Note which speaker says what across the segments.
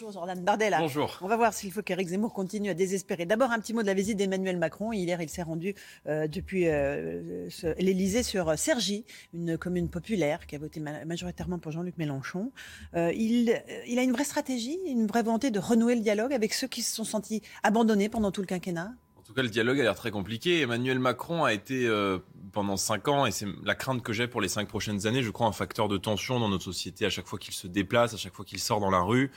Speaker 1: Bonjour Jordan Bardella.
Speaker 2: Bonjour.
Speaker 1: On va voir s'il faut qu'Éric Zemmour continue à désespérer. D'abord, un petit mot de la visite d'Emmanuel Macron. Hier, il s'est rendu euh, depuis euh, l'Élysée sur Cergy, une commune populaire qui a voté ma- majoritairement pour Jean-Luc Mélenchon. Euh, il, euh, il a une vraie stratégie, une vraie volonté de renouer le dialogue avec ceux qui se sont sentis abandonnés pendant tout le quinquennat?
Speaker 2: En tout cas, le dialogue a l'air très compliqué. Emmanuel Macron a été euh, pendant cinq ans, et c'est la crainte que j'ai pour les cinq prochaines années, je crois, un facteur de tension dans notre société à chaque fois qu'il se déplace, à chaque fois qu'il sort dans la rue.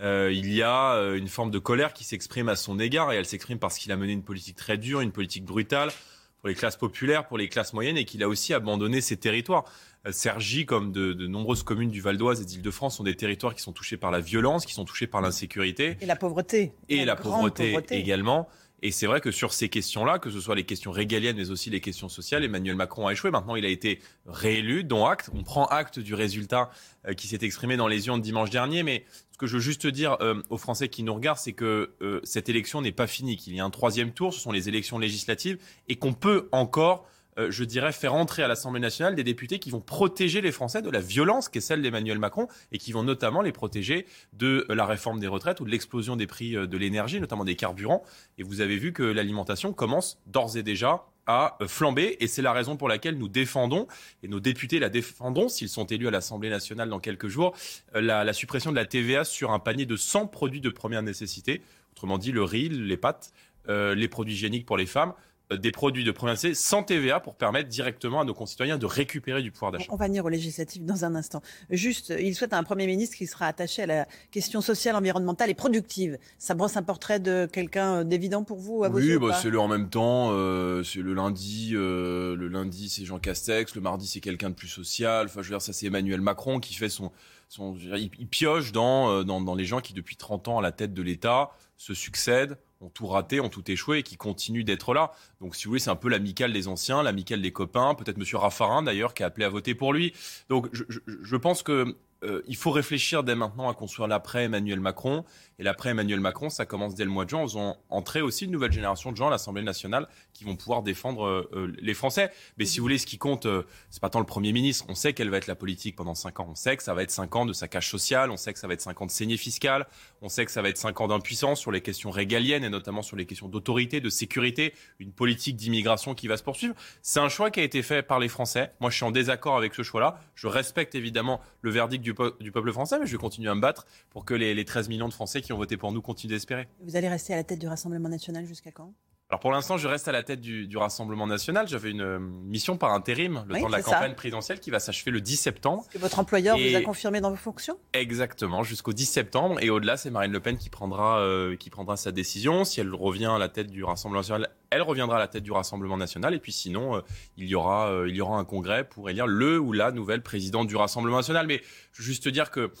Speaker 2: Euh, il y a euh, une forme de colère qui s'exprime à son égard, et elle s'exprime parce qu'il a mené une politique très dure, une politique brutale pour les classes populaires, pour les classes moyennes, et qu'il a aussi abandonné ses territoires. Euh, Cergy, comme de, de nombreuses communes du Val d'Oise et d'Île-de-France, sont des territoires qui sont touchés par la violence, qui sont touchés par l'insécurité.
Speaker 1: Et la pauvreté.
Speaker 2: et la pauvreté, également. Et c'est vrai que sur ces questions-là, que ce soit les questions régaliennes, mais aussi les questions sociales, Emmanuel Macron a échoué. Maintenant, il a été réélu, dont acte. On prend acte du résultat euh, qui s'est exprimé dans les urnes dimanche dernier. Mais ce que je veux juste dire euh, aux Français qui nous regardent, c'est que euh, cette élection n'est pas finie, qu'il y a un troisième tour, ce sont les élections législatives, et qu'on peut encore je dirais, faire entrer à l'Assemblée nationale des députés qui vont protéger les Français de la violence qui est celle d'Emmanuel Macron et qui vont notamment les protéger de euh, la réforme des retraites ou de l'explosion des prix euh, de l'énergie, notamment des carburants. Et vous avez vu que l'alimentation commence d'ores et déjà à euh, flamber et c'est la raison pour laquelle nous défendons et nos députés la défendront s'ils sont élus à l'Assemblée nationale dans quelques jours euh, la, suppression de la TVA sur un panier de 100 produits de première nécessité autrement dit le riz les pâtes euh, les produits hygiéniques pour les femmes euh, des produits de première nécessité sans TVA pour permettre directement à nos concitoyens de récupérer du pouvoir d'achat.
Speaker 1: On va venir aux législatives dans un instant. Juste, il souhaite un Premier ministre qui sera attaché à la question sociale, environnementale et productive. Ça brosse un portrait de quelqu'un d'évident pour vous, à vos
Speaker 2: Oui, bah, c'est le en même temps. euh, c'est le lundi, euh, le lundi c'est Jean Castex, le mardi c'est quelqu'un de plus social. Enfin, je veux dire, ça c'est Emmanuel Macron qui fait son, son, il pioche dans, euh, dans dans les gens qui depuis 30 ans à la tête de l'État se succèdent, ont tout raté, ont tout échoué et qui continuent d'être là. Donc, si vous voulez, c'est un peu l'amicale des anciens, l'amicale des copains. Peut-être Monsieur Raffarin d'ailleurs qui a appelé à voter pour lui. Donc, je, je, je pense que euh, il faut réfléchir dès maintenant à construire l'après Emmanuel Macron. Et l'après Emmanuel Macron, ça commence dès le mois de juin. Ils ont entré aussi une nouvelle génération de gens à l'Assemblée nationale qui vont pouvoir défendre euh, euh, les Français. Mais si vous voulez, ce qui compte, euh, c'est pas tant le Premier ministre. On sait quelle va être la politique pendant cinq ans. On sait que ça va être cinq ans de saccage social. On sait que ça va être cinq ans de saignée fiscale. On sait que ça va être cinq ans d'impuissance sur les questions régaliennes et notamment sur les questions d'autorité, de sécurité, une politique d'immigration qui va se poursuivre. C'est un choix qui a été fait par les Français. Moi, je suis en désaccord avec ce choix-là. Je respecte évidemment le verdict du, po- du peuple français, mais je vais continuer à me battre pour que les, les 13 millions de Français qui ont voté pour nous continuent d'espérer.
Speaker 1: Vous allez rester à la tête du Rassemblement national jusqu'à quand?
Speaker 2: Alors pour l'instant, je reste à la tête du, du Rassemblement national. J'avais une euh, mission par intérim, le
Speaker 1: Oui,
Speaker 2: temps de la
Speaker 1: ça.
Speaker 2: campagne présidentielle qui va s'achever le 10 septembre.
Speaker 1: Que votre employeur
Speaker 2: Et-
Speaker 1: vous a confirmé dans vos fonctions?
Speaker 2: Exactement, jusqu'au 10 septembre. Et au-delà, c'est Marine Le Pen qui prendra, euh, qui prendra sa décision. Si elle revient à la tête du Rassemblement national, elle reviendra à la tête du Rassemblement national. Et puis sinon, euh, il, y aura, euh, il y aura un congrès pour élire le ou la nouvelle présidente du Rassemblement national. Mais je veux juste te dire que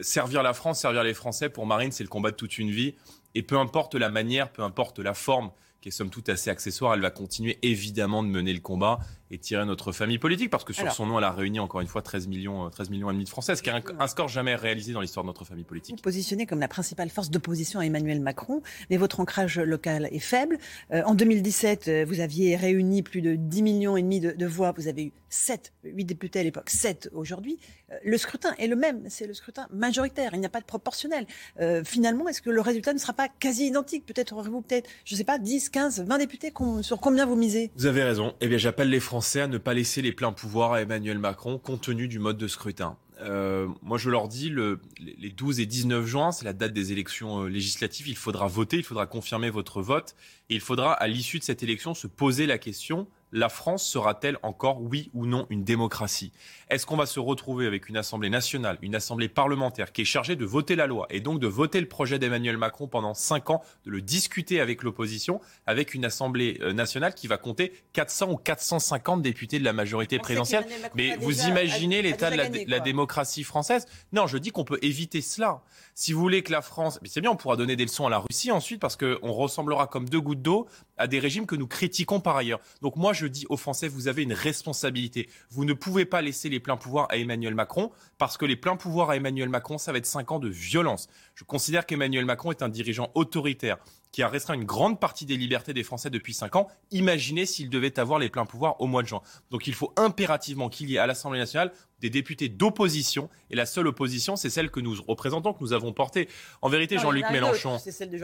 Speaker 2: servir la France, servir les Français, pour Marine, c'est le combat de toute une vie. Et peu importe la manière, peu importe la forme, qui est somme toute assez accessoire, elle va continuer évidemment de mener le combat et tirer notre famille politique, parce que sur
Speaker 1: Alors.
Speaker 2: son nom, elle a réuni encore une fois 13 millions, euh, 13 millions et demi de Français, ce qui est un, un score jamais réalisé dans l'histoire de notre famille
Speaker 1: Vous
Speaker 2: politique.
Speaker 1: positionnez comme la principale force d'opposition à Emmanuel Macron, mais votre ancrage local est faible. Euh, en 2017, euh, vous aviez réuni plus de 10 millions et demi de, de voix. Vous avez eu 7, 8 députés à l'époque, 7 aujourd'hui. Euh, le scrutin est le même, c'est le scrutin majoritaire. Il n'y a pas de proportionnel. Euh, finalement, est-ce que le résultat ne sera pas quasi identique? Peut-être aurez-vous peut-être, je sais pas, 10, 15, 20 députés. Com- Sur combien vous misez?
Speaker 2: Vous avez raison. Eh bien, j'appelle les Français à ne pas laisser les pleins pouvoirs à Emmanuel Macron, compte tenu du mode de scrutin. Euh, moi, je leur dis, le, les 12 et 19 juin, c'est la date des élections euh, législatives. Il faudra voter, il faudra confirmer votre vote. Et il faudra, à l'issue de cette élection, se poser la question, la France sera-t-elle encore, oui ou non, une démocratie? Est-ce qu'on va se retrouver avec une Assemblée nationale, une Assemblée parlementaire qui est chargée de voter la loi et donc de voter le projet d'Emmanuel Macron pendant cinq ans, de le discuter avec l'opposition, avec une Assemblée euh, nationale qui va compter 400 ou 450 députés de la majorité présidentielle? Mais vous imaginez l'état de la, démocratie française? Non, je dis qu'on peut éviter cela. Si vous voulez que la France, c'est bien, on pourra donner des leçons à la Russie ensuite parce qu'on ressemblera comme deux gouttes d'eau à des régimes que nous critiquons par ailleurs. Donc moi, je dis aux Français, vous avez une responsabilité. Vous ne pouvez pas laisser les pleins pouvoirs à Emmanuel Macron parce que les pleins pouvoirs à Emmanuel Macron, ça va être cinq ans de violence. Je considère qu'Emmanuel Macron est un dirigeant autoritaire qui a restreint une grande partie des libertés des Français depuis cinq ans. Imaginez s'il devait avoir les pleins pouvoirs au mois de juin. Donc il faut impérativement qu'il y ait à l'Assemblée nationale des députés d'opposition. Et la seule opposition, c'est celle que nous représentons, que nous avons portée. En vérité, Jean-Luc Mélenchon.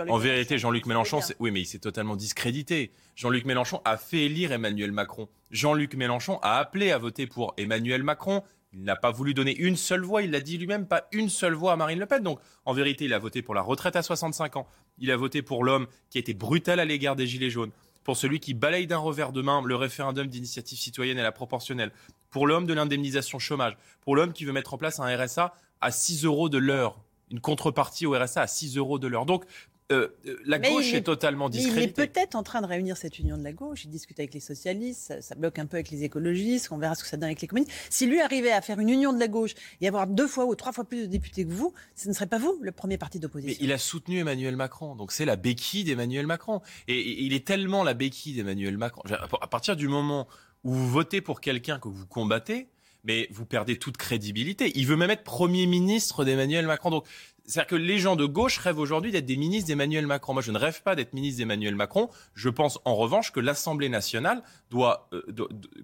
Speaker 2: en vérité, Jean-Luc Mélenchon, oui, mais il s'est totalement discrédité. Jean-Luc Mélenchon a fait élire Emmanuel Macron. Jean-Luc Mélenchon a appelé à voter pour Emmanuel Macron. Il n'a pas voulu donner une seule voix, il l'a dit lui-même, pas une seule voix à Marine Le Pen. Donc, en vérité, il a voté pour la retraite à 65 ans. Il a voté pour l'homme qui a été brutal à l'égard des Gilets jaunes. Pour celui qui balaye d'un revers de main le référendum d'initiative citoyenne et la proportionnelle. Pour l'homme de l'indemnisation chômage. Pour l'homme qui veut mettre en place un RSA à 6 euros de l'heure. Une contrepartie au RSA à 6 euros de l'heure. Donc, euh, euh, la gauche est, totalement discréditée.
Speaker 1: il est peut-être en train de réunir cette union de la gauche. Il discute avec les socialistes, ça, bloque un peu avec les écologistes. On verra ce que ça donne avec les communistes. Si lui arrivait à faire une union de la gauche et avoir deux fois ou trois fois plus de députés que vous, ce ne serait pas vous le premier parti d'opposition.
Speaker 2: Mais il a soutenu Emmanuel Macron, donc c'est la béquille d'Emmanuel Macron. Et, il est tellement la béquille d'Emmanuel Macron. À partir du moment où vous votez pour quelqu'un que vous combattez, mais vous perdez toute crédibilité. Il veut même être Premier ministre d'Emmanuel Macron. Donc c'est-à-dire que les gens de gauche rêvent aujourd'hui d'être des ministres d'Emmanuel Macron. Moi, je ne rêve pas d'être ministre d'Emmanuel Macron. Je pense en revanche que l'Assemblée nationale doit, euh,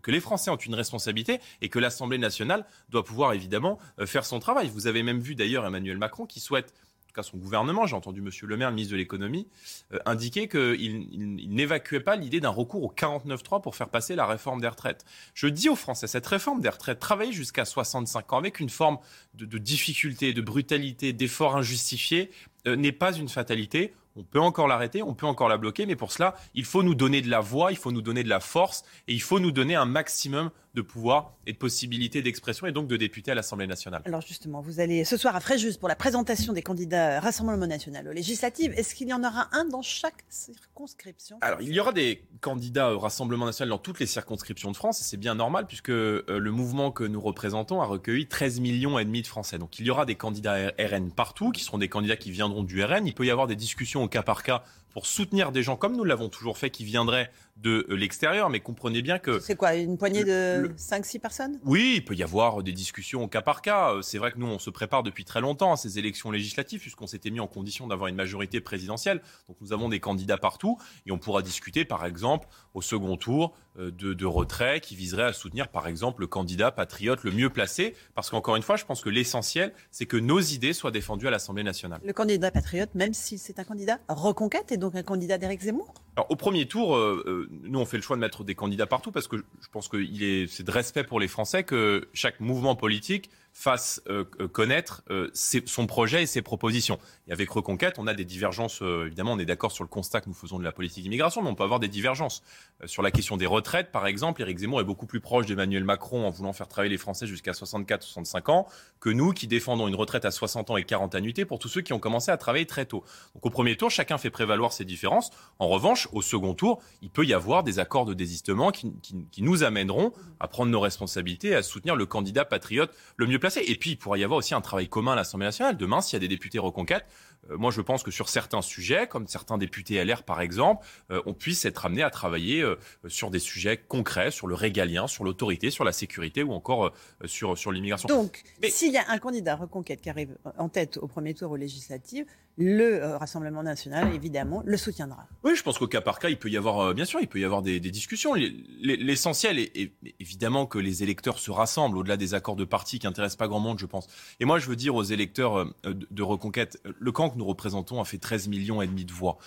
Speaker 2: que les Français ont une responsabilité et que l'Assemblée nationale doit pouvoir évidemment euh, faire son travail. Vous avez même vu d'ailleurs Emmanuel Macron qui souhaite cas son gouvernement, j'ai entendu Monsieur Le Maire, ministre de l'économie, euh, indiquer qu'il n'évacuait pas l'idée d'un recours au 49.3 pour faire passer la réforme des retraites. Je dis aux Français, cette réforme des retraites, travailler jusqu'à 65 ans avec une forme de, de difficulté, de brutalité, d'effort injustifié, euh, n'est pas une fatalité. On peut encore l'arrêter, on peut encore la bloquer, mais pour cela, il faut nous donner de la voix, il faut nous donner de la force et il faut nous donner un maximum de pouvoir et de possibilités d'expression et donc de députés à l'Assemblée nationale.
Speaker 1: Alors justement, vous allez ce soir à Fréjus pour la présentation des candidats Rassemblement national aux législatives. Est-ce qu'il y en aura un dans chaque circonscription?
Speaker 2: Alors il y aura des candidats au Rassemblement national dans toutes les circonscriptions de France et c'est bien normal puisque euh, le mouvement que nous représentons a recueilli 13 millions et demi de Français. Donc il y aura des candidats RN partout qui seront des candidats qui viendront du RN. Il peut y avoir des discussions au cas par cas pour soutenir des gens comme nous l'avons toujours fait qui viendraient de euh, l'extérieur. Mais comprenez bien que.
Speaker 1: C'est quoi, une poignée de 5-6 personnes?
Speaker 2: Oui, il peut y avoir des discussions au cas par cas. Euh, c'est vrai que nous, on se prépare depuis très longtemps à ces élections législatives, puisqu'on s'était mis en condition d'avoir une majorité présidentielle. Donc nous avons des candidats partout et on pourra discuter, par exemple, au second tour, euh, de, de retrait qui viserait à soutenir, par exemple, le candidat patriote le mieux placé. Parce qu'encore une fois, je pense que l'essentiel, c'est que nos idées soient défendues à l'Assemblée nationale.
Speaker 1: Le candidat patriote, même si c'est un candidat reconquête, et donc un candidat d'Éric Zemmour?
Speaker 2: Au premier tour, euh, euh, nous, on fait le choix de mettre des candidats partout parce que je pense que c'est de respect pour les Français que chaque mouvement politique fasse euh, connaître son projet et ses propositions. Et avec Reconquête, on a des divergences. évidemment, on est d'accord sur le constat que nous faisons de la politique d'immigration, mais on peut avoir des divergences. sur la question des retraites, par exemple, Éric Zemmour est beaucoup plus proche d'Emmanuel Macron en voulant faire travailler les Français jusqu'à 64-65 ans que nous qui défendons une retraite à 60 ans et 40 annuités pour tous ceux qui ont commencé à travailler très tôt. Donc au premier tour, chacun fait prévaloir ses différences. En revanche, au second tour, il peut y avoir des accords de désistement qui, nous amèneront à prendre nos responsabilités, à soutenir le candidat patriote le mieux placé. Et puis, il pourrait y avoir aussi un travail commun à l'Assemblée nationale. Demain, s'il y a des députés reconquêtes, euh, moi, je pense que sur certains sujets, comme certains députés LR par exemple, euh, on puisse être amené à travailler euh, sur des sujets concrets, sur le régalien, sur l'autorité, sur la sécurité ou encore sur, sur l'immigration.
Speaker 1: Donc, s'il y a un candidat reconquête qui arrive en tête au premier tour aux législatives, le euh, Rassemblement national, évidemment, le soutiendra.
Speaker 2: Oui, je pense qu'au cas par cas, il peut y avoir, euh, bien sûr, il peut y avoir des, discussions. L'essentiel est, évidemment que les électeurs se rassemblent au-delà des accords de parti qui intéressent pas grand monde, je pense. Et moi, je veux dire aux électeurs euh, de, Reconquête, le camp que nous représentons a fait 13 millions et demi de voix.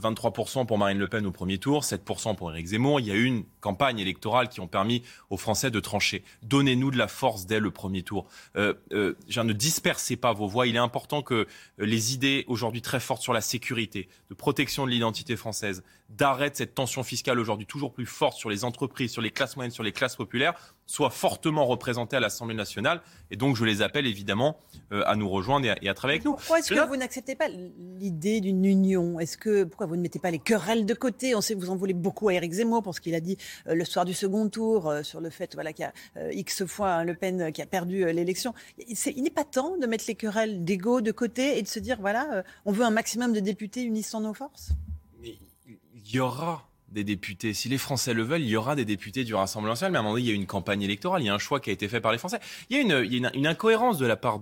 Speaker 2: 23% pour Marine Le Pen au premier tour, 7% pour Éric Zemmour. Il y a eu une campagne électorale qui ont permis aux Français de trancher. Donnez-nous de la force dès le premier tour. Ne dispersez pas vos voix. Il est important que les idées aujourd'hui très forte sur la sécurité, de protection de l'identité française, d'arrêt de cette tension fiscale aujourd'hui toujours plus forte sur les entreprises, sur les classes moyennes, sur les classes populaires, soit fortement représentés à l'Assemblée nationale. Et donc, je les appelle évidemment euh, à nous rejoindre et à, travailler avec nous.
Speaker 1: Pourquoi est-ce que vous n'acceptez pas l'idée d'une union? Est-ce que pourquoi vous ne mettez pas les querelles de côté? On sait que vous en voulez beaucoup à Éric Zemmour pour ce qu'il a dit euh, le soir du second tour euh, sur le fait voilà qu'il y a x fois hein, Le Pen qui a perdu l'élection. Il n'est pas temps de mettre les querelles d'ego de côté et de se dire voilà, on veut un maximum de députés unissant nos forces?
Speaker 2: Il y aura des députés. Si les Français le veulent, il y aura des députés du Rassemblement national. Mais à un moment donné, il y a une campagne électorale, il y a un choix qui a été fait par les Français. Il y a une, incohérence de la part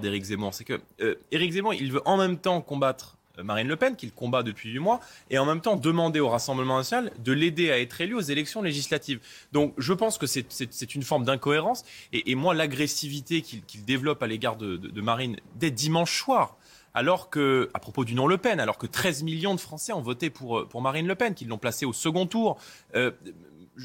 Speaker 2: d'Éric Zemmour. C'est que euh, Éric Zemmour, il veut en même temps combattre euh, Marine Le Pen, qu'il combat depuis huit mois, et en même temps demander au Rassemblement national de l'aider à être élu aux élections législatives. Donc je pense que c'est une forme d'incohérence. Et, moi, l'agressivité qu'il développe à l'égard de, de, Marine dès dimanche soir, alors que, à propos du nom Le Pen, alors que 13 millions de Français ont voté pour, pour Marine Le Pen, qu'ils l'ont placée au second tour. Euh,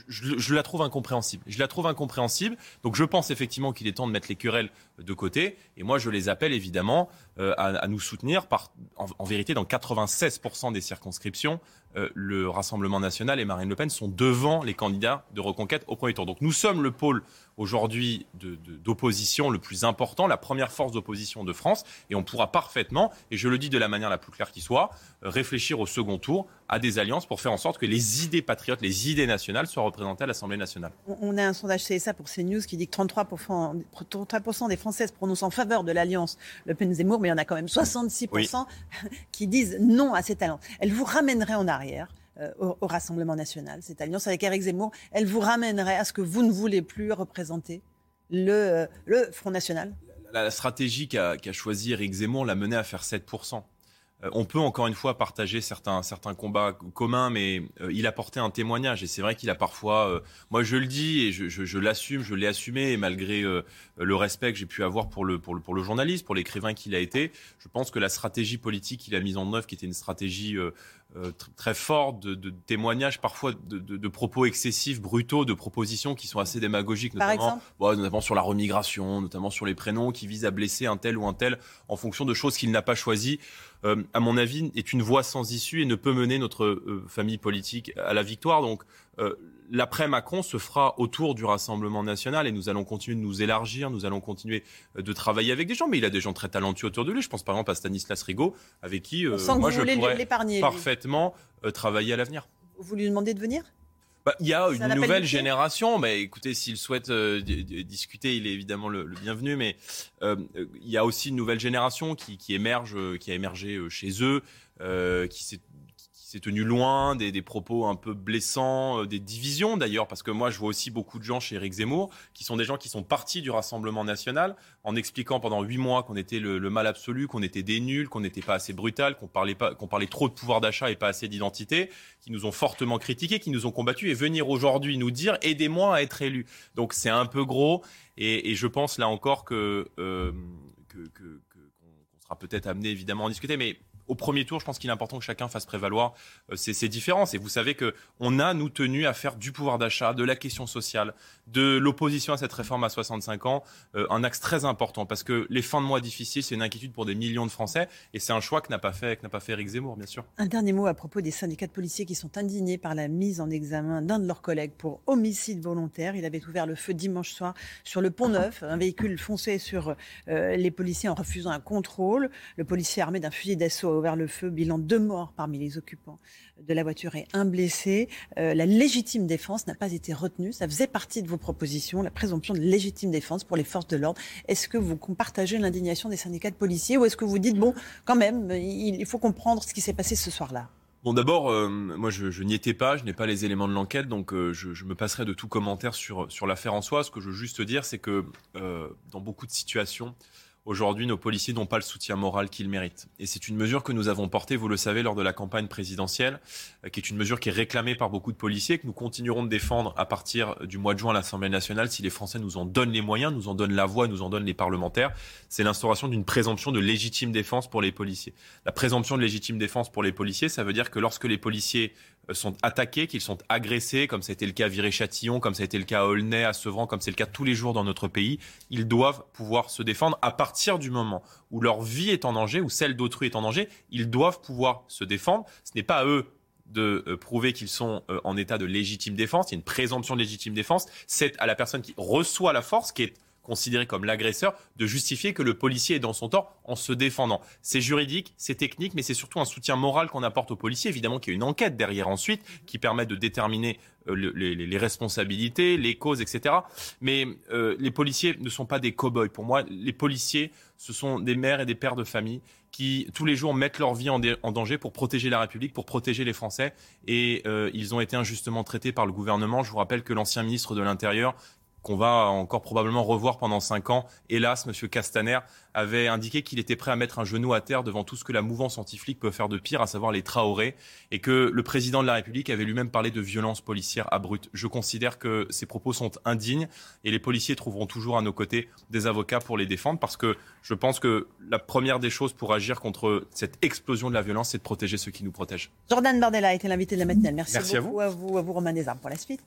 Speaker 2: je, la trouve incompréhensible. Je la trouve incompréhensible. Donc je pense effectivement qu'il est temps de mettre les querelles de côté. Et moi, je les appelle évidemment euh, à, nous soutenir. En, vérité, dans 96% des circonscriptions, euh, le Rassemblement national et Marine Le Pen sont devant les candidats de reconquête au premier tour. Donc nous sommes le pôle aujourd'hui d'opposition le plus important, la première force d'opposition de France, et on pourra parfaitement, et je le dis de la manière la plus claire qui soit, réfléchir au second tour à des alliances pour faire en sorte que les idées patriotes, les idées nationales soient représentées à l'Assemblée nationale.
Speaker 1: On a un sondage CSA pour CNews qui dit que 33%, 33 des Français se prononcent en faveur de l'alliance Le Pen-Zemmour, mais il y en a quand même 66% qui disent non à cette alliance. Elle vous ramènerait en arrière euh, au, Rassemblement national, cette alliance avec Eric Zemmour, elle vous ramènerait à ce que vous ne voulez plus représenter le, euh, le Front National?
Speaker 2: La, stratégie qu'a qu choisi Eric Zemmour l'a mené à faire 7%. Euh, on peut encore une fois partager certains, certains combats communs, mais il a porté un témoignage. Et c'est vrai qu'il a parfois, moi je le dis et je, l'assume, je l'ai assumé, et malgré le respect que j'ai pu avoir pour le, pour le, pour le journaliste, pour l'écrivain qu'il a été, je pense que la stratégie politique qu'il a mise en œuvre, qui était une stratégie euh, très fort de, de, témoignages, parfois de, de, propos excessifs, brutaux, de propositions qui sont assez démagogiques, notamment, notamment sur la remigration, notamment sur les prénoms, qui visent à blesser un tel ou un tel en fonction de choses qu'il n'a pas choisies. Euh, à mon avis, est une voie sans issue et ne peut mener notre euh, famille politique à la victoire. Donc, euh, l'après-Macron se fera autour du Rassemblement national et nous allons continuer de nous élargir, nous allons continuer de travailler avec des gens. Mais il a des gens très talentueux autour de lui. Je pense par exemple à Stanislas Rigaud, avec qui euh, moi je pourrais parfaitement travailler à l'avenir.
Speaker 1: Vous lui demandez de venir?
Speaker 2: Bah, il y a une nouvelle génération, mais écoutez, s'il souhaite discuter, il est évidemment le, bienvenu. Mais il y a aussi une nouvelle génération qui, qui émerge, qui a émergé chez eux, qui s'est c'est tenu loin des, propos un peu blessants, euh, des divisions d'ailleurs, parce que moi je vois aussi beaucoup de gens chez Éric Zemmour qui sont des gens qui sont partis du Rassemblement national en expliquant pendant huit mois qu'on était le, mal absolu, qu'on était des nuls, qu'on n'était pas assez brutal, qu'on parlait pas, qu'on parlait trop de pouvoir d'achat et pas assez d'identité, qui nous ont fortement critiqués, qui nous ont combattus et venir aujourd'hui nous dire aidez-moi à être élu. Donc c'est un peu gros et, je pense là encore que euh, que, peut-être amené évidemment à en discuter, mais au premier tour, je pense qu'il est important que chacun fasse prévaloir euh, ces, différences. Et vous savez que on a nous tenu à faire du pouvoir d'achat, de la question sociale, de l'opposition à cette réforme à 65 ans, euh, un axe très important parce que les fins de mois difficiles, c'est une inquiétude pour des millions de Français et c'est un choix que n'a pas fait que n'a pas fait Eric Zemmour, bien sûr.
Speaker 1: Un dernier mot à propos des syndicats de policiers qui sont indignés par la mise en examen d'un de leurs collègues pour homicide volontaire. Il avait ouvert le feu dimanche soir sur le pont Neuf. Un véhicule fonçait sur euh, les policiers en refusant un contrôle. Le policier armé d'un fusil d'assaut a ouvert le feu. Bilan deux morts parmi les occupants de la voiture et un blessé. Euh, la légitime défense n'a pas été retenue. Ça faisait partie de vos propositions, la présomption de légitime défense pour les forces de l'ordre. Est-ce que vous partagez l'indignation des syndicats de policiers ou est-ce que vous dites, bon, quand même, il faut comprendre ce qui s'est passé ce soir-là?
Speaker 2: Bon, d'abord, euh, moi, je, n'y étais pas, je n'ai pas les éléments de l'enquête, donc euh, je, me passerai de tout commentaire sur, sur l'affaire en soi. Ce que je veux juste dire, c'est que dans beaucoup de situations, Aujourd'hui, nos policiers n'ont pas le soutien moral qu'ils méritent. Et c'est une mesure que nous avons portée, vous le savez, lors de la campagne présidentielle, euh, qui est une mesure qui est réclamée par beaucoup de policiers, que nous continuerons de défendre à partir du mois de juin à l'Assemblée nationale, si les Français nous en donnent les moyens, nous en donnent la voix, nous en donnent les parlementaires. C'est l'instauration d'une présomption de légitime défense pour les policiers. La présomption de légitime défense pour les policiers, ça veut dire que lorsque les policiers sont attaqués, qu'ils sont agressés, comme c'était le cas à Viré-Châtillon, comme ça a été le cas à Aulnay, à Sevran, comme c'est le cas tous les jours dans notre pays, ils doivent pouvoir se défendre à partir du moment où leur vie est en danger, ou celle d'autrui est en danger, ils doivent pouvoir se défendre. Ce n'est pas à eux de euh, prouver qu'ils sont euh, en état de légitime défense. Il y a une présomption de légitime défense. C'est à la personne qui reçoit la force, qui est considéré comme l'agresseur, de justifier que le policier est dans son tort en se défendant. C'est juridique, c'est technique, mais c'est surtout un soutien moral qu'on apporte au policier. Évidemment qu'il y a une enquête derrière ensuite qui permet de déterminer euh, les, responsabilités, les causes, etc. Mais euh, les policiers ne sont pas des cow-boys. Pour moi, les policiers, ce sont des mères et des pères de famille qui tous les jours mettent leur vie en, en danger pour protéger la République, pour protéger les Français. Et euh, ils ont été injustement traités par le gouvernement. Je vous rappelle que l'ancien ministre de l'Intérieur, qu'on va encore probablement revoir pendant cinq ans. Hélas, M. Castaner avait indiqué qu'il était prêt à mettre un genou à terre devant tout ce que la mouvance anti-flic peut faire de pire, à savoir les Traoré, et que le président de la République avait lui-même parlé de violence policière abrupte. Je considère que ces propos sont indignes et les policiers trouveront toujours à nos côtés des avocats pour les défendre parce que je pense que la première des choses pour agir contre cette explosion de la violence, c'est de protéger ceux qui nous protègent.
Speaker 1: Jordan Bardella a été l'invité de la matinale. Merci,
Speaker 2: Merci
Speaker 1: beaucoup à vous, à vous, à vous Romain Desarmes, pour la suite.